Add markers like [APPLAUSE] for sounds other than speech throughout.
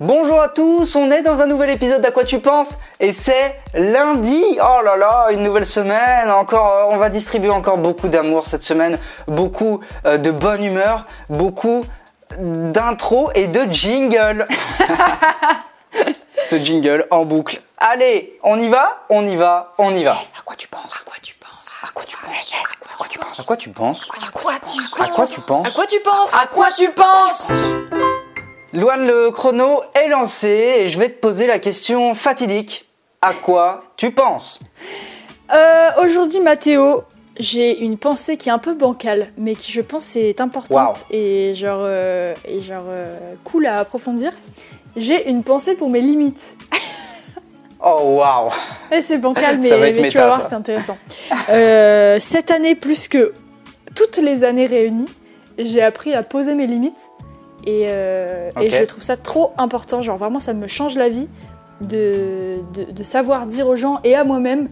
Bonjour à tous, on est dans un nouvel épisode d'À quoi tu penses et c'est lundi. Oh là là, une nouvelle semaine, encore on va distribuer encore beaucoup d'amour cette semaine, beaucoup de bonne humeur, beaucoup d'intro et de jingle. Ce jingle en boucle. Allez, on y va On y va, on y va. à quoi tu penses À quoi tu penses À quoi tu penses À quoi tu penses À quoi tu penses À quoi tu penses Loane, le chrono est lancé et je vais te poser la question fatidique. À quoi tu penses? Euh, Aujourd'hui, Mathéo, j'ai une pensée qui est un peu bancale, mais qui je pense est importante et genre, euh, et genre euh, cool à approfondir. J'ai une pensée pour mes limites. [LAUGHS] Oh waouh Et c'est bancal, [LAUGHS] mais, mais tu vas voir, c'est intéressant. Cette année, plus que toutes les années réunies, j'ai appris à poser mes limites. Et, euh, et je trouve ça trop important. Genre, vraiment, ça me change la vie de, de, de savoir dire aux gens et à moi-même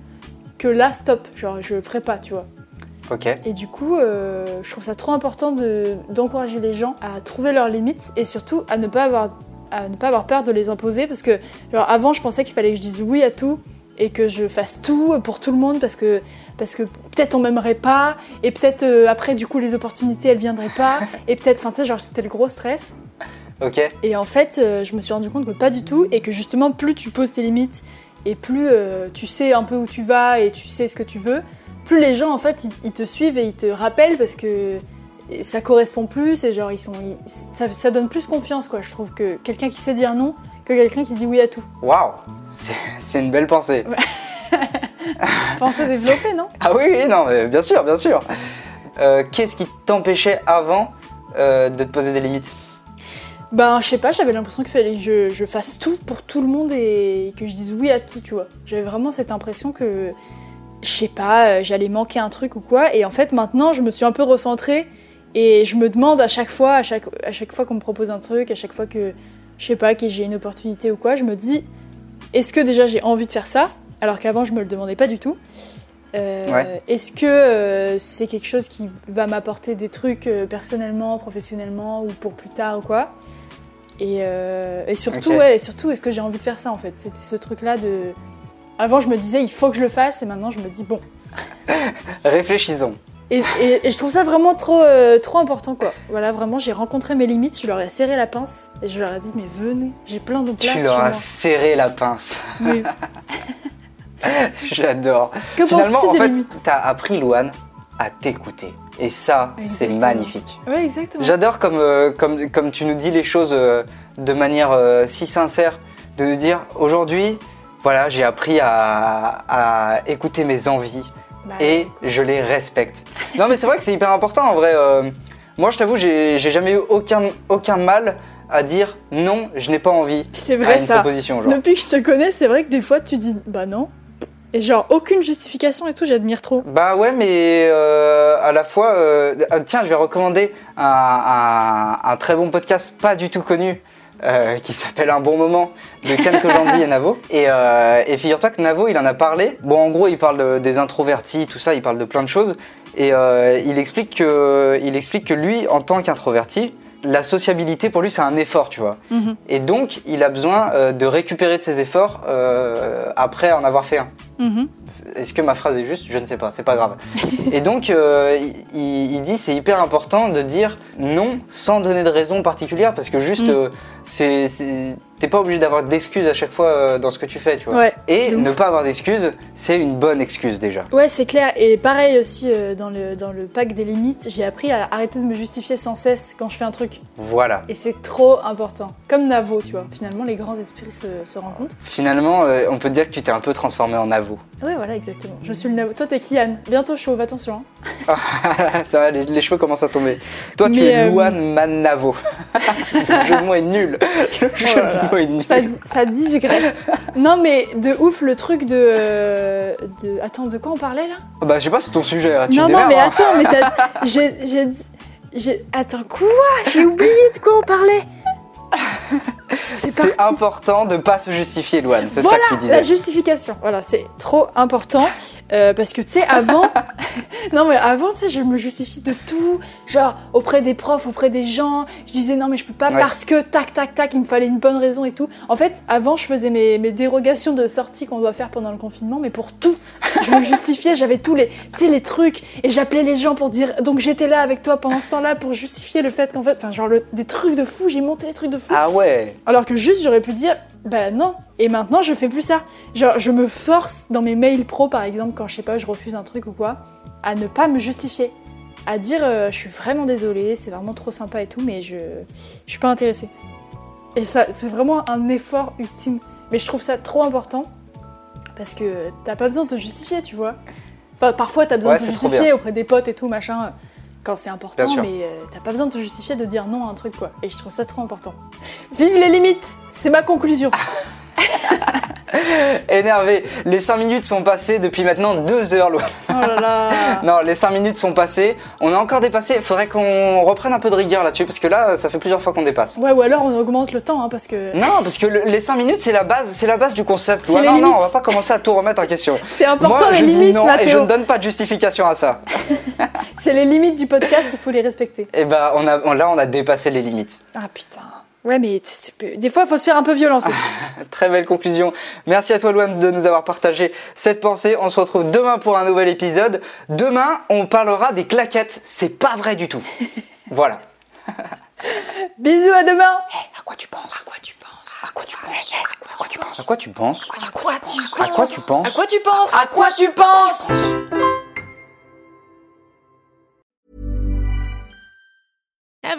que là, stop. Genre, je le ferai pas, tu vois. Et du coup, euh, je trouve ça trop important de- d'encourager les gens à trouver leurs limites et surtout à ne pas avoir, à ne pas avoir peur de les imposer parce que genre, avant, je pensais qu'il fallait que je dise oui à tout et que je fasse tout pour tout le monde parce que, parce que peut-être on m'aimerait pas et peut-être euh, après, du coup, les opportunités elles viendraient pas [LAUGHS] et peut-être, enfin, tu sais, genre, c'était le gros stress. Ok. Et en fait, euh, je me suis rendu compte que pas du tout, et que justement, plus tu poses tes limites, et plus euh, tu sais un peu où tu vas, et tu sais ce que tu veux, plus les gens, en fait, ils, ils te suivent et ils te rappellent parce que ça correspond plus, et genre, ils sont, ils- ça, ça donne plus confiance, quoi. Je trouve que quelqu'un qui sait dire non, que quelqu'un qui dit oui à tout. Waouh C'est une belle pensée. [LAUGHS] Pensez à développer, non? Ah oui, oui, non, mais bien sûr, bien sûr. Euh, Qu'est-ce qui t'empêchait avant euh, de te poser des limites? Ben, je sais pas, j'avais l'impression qu'il fallait que je, je fasse tout pour tout le monde et que je dise oui à tout, tu vois. J'avais vraiment cette impression que, je sais pas, euh, j'allais manquer un truc ou quoi. Et en fait, maintenant, je me suis un peu recentrée et je me demande à chaque fois, à chaque, à chaque fois qu'on me propose un truc, à chaque fois que, je sais pas, que j'ai une opportunité ou quoi, je me dis, est-ce que déjà j'ai envie de faire ça Alors qu'avant, je me le demandais pas du tout. Euh, Ouais. Est-ce que euh, c'est quelque chose qui va m'apporter des trucs euh, personnellement, professionnellement ou pour plus tard ou quoi? Et, et surtout, ouais, et surtout, est-ce que j'ai envie de faire ça en fait? C'était ce truc-là de. Avant, je me disais, il faut que je le fasse, et maintenant, je me dis, bon. [LAUGHS] Réfléchissons. Et, et- et je trouve ça vraiment trop, euh, trop important, quoi. Voilà, vraiment, j'ai rencontré mes limites, je leur ai serré la pince, et je leur ai dit, mais venez, j'ai plein de place Tu leur as serré la pince. Mais [LAUGHS] J'adore. que Finalement, en des fait, t'as appris, Louane, à t'écouter. Et ça, c'est magnifique. Exactement. J'adore comme, euh, comme, comme tu nous dis les choses euh, de manière si sincère, de nous dire aujourd'hui, voilà, j'ai appris à, à écouter mes envies Bah, et je les respecte. Non, mais c'est vrai que c'est hyper important en vrai. euh, moi, je t'avoue, j'ai jamais eu aucun, aucun mal à dire non, je n'ai pas envie C'est à vrai une ça. proposition. Genre. Depuis que je te connais, c'est vrai que des fois, tu dis, bah non. Et genre, aucune justification et tout, j'admire trop. Bah ouais, mais euh, à la fois, euh, euh, tiens, je vais recommander un, un- un très bon podcast pas du tout connu euh, qui s'appelle Un bon moment de Ken Kojandi et Navo. Et, euh, et figure-toi que Navo, il en a parlé. Bon, en gros, il parle de- des introvertis, tout ça, il parle de plein de choses. Et euh, il, explique que, il explique que lui, en tant qu'introverti, la sociabilité pour lui, c'est un effort, tu vois. Mhm. Et donc, il a besoin euh, de récupérer de ses efforts euh, après en avoir fait un. Mhm. Est-ce que ma phrase est juste? Je ne sais pas, c'est pas grave. [LAUGHS] Et donc, euh, il, il dit c'est hyper important de dire non sans donner de raison particulière parce que juste, Mm. c'est, c'est- t'es pas obligé d'avoir d'excuses à chaque fois euh, dans ce que tu fais, tu vois. Ouais. Et ne pas avoir d'excuses, c'est une bonne excuse déjà. Ouais, c'est clair. Et pareil aussi, euh, dans, le, dans le pack des limites, j'ai appris à arrêter de me justifier sans cesse quand je fais un truc. Voilà. Et c'est trop important. Comme Navo, tu vois. Finalement, les grands esprits se, se rencontrent. Finalement, euh, on peut dire que tu t'es un peu transformé en avo. Ouais, voilà, exactement. Je suis le Navo. Toi, t'es Kian. Bientôt chauve, attention. hein. [LAUGHS] Ça va, les, les cheveux commencent à tomber. Toi, tu es euh, Luan Manavo. [LAUGHS] le jeu de mots est nul. [LAUGHS] Le jeu Oh là de là. Ça, ça digresse. non, mais de ouf, le truc de, euh, de. Attends, de quoi on parlait là? Bah, je sais pas, c'est ton sujet. là, Tu Non, non, mais hein. attends, mais t'as. J'ai. j'ai- Attends, quoi? J'ai oublié de quoi on parlait C'est important de pas se justifier, Luan. C'est Voilà, ça que tu disais. la justification. Voilà, c'est trop important. euh, parce que tu sais, avant, Non mais avant, tu sais, je me justifie de tout, genre auprès des profs, auprès des gens. Je disais non mais je peux pas Ouais. parce que tac tac tac, il me fallait une bonne raison et tout. En fait, avant, je faisais mes, mes dérogations de sortie qu'on doit faire pendant le confinement, mais pour tout, je me justifiais. [LAUGHS] J'avais tous les, les trucs et j'appelais les gens pour dire donc j'étais là avec toi pendant ce temps-là pour justifier le fait qu'en fait, enfin genre le- des trucs de fou, j'ai monté des trucs de fou. Ah ouais. Alors que juste j'aurais pu dire bah non. Et maintenant je fais plus ça. Genre je me force dans mes mails pro par exemple quand je sais pas je refuse un truc ou quoi à ne pas me justifier, à dire euh, je suis vraiment désolée, c'est vraiment trop sympa et tout mais je je suis pas intéressée. Et ça c'est vraiment un effort ultime. Mais je trouve ça trop important parce que t'as pas besoin de te justifier tu vois. Enfin, parfois t'as besoin Ouais, de te justifier auprès des potes et tout machin. Quand c'est important, mais euh, t'as pas besoin de te justifier de dire non à un truc quoi. Et je trouve ça trop important. Vive les limites, c'est ma conclusion. [LAUGHS] [LAUGHS] Énervé. Les 5 minutes sont passées depuis maintenant 2 heures. Oh là là. [LAUGHS] Non, les 5 minutes sont passées. On a encore dépassé. Faudrait qu'on reprenne un peu de rigueur là-dessus parce que là, ça fait plusieurs fois qu'on dépasse. Ouais, ou alors on augmente le temps hein, parce que Non, parce que le- les 5 minutes, c'est la base, c'est la base du concept. Non, non, on va pas commencer à tout remettre en question. [LAUGHS] c'est important Moi, les je dis limites, non et je ne donne pas de justification à ça. C'est les limites du podcast, il faut les respecter. Et bah, on a, on- là, on a dépassé les limites. Ah putain. Ouais, mais des fois, il faut se faire un peu violence aussi. Très belle conclusion. Merci à toi, Loane, de nous avoir partagé cette pensée. On se retrouve demain pour un nouvel épisode. Demain, on parlera des claquettes. C'est pas vrai du tout. voilà. Bisous, à demain. Hey, quoi tu penses À quoi tu penses À quoi tu penses À quoi tu penses À quoi tu penses À quoi tu penses À quoi tu penses À quoi tu penses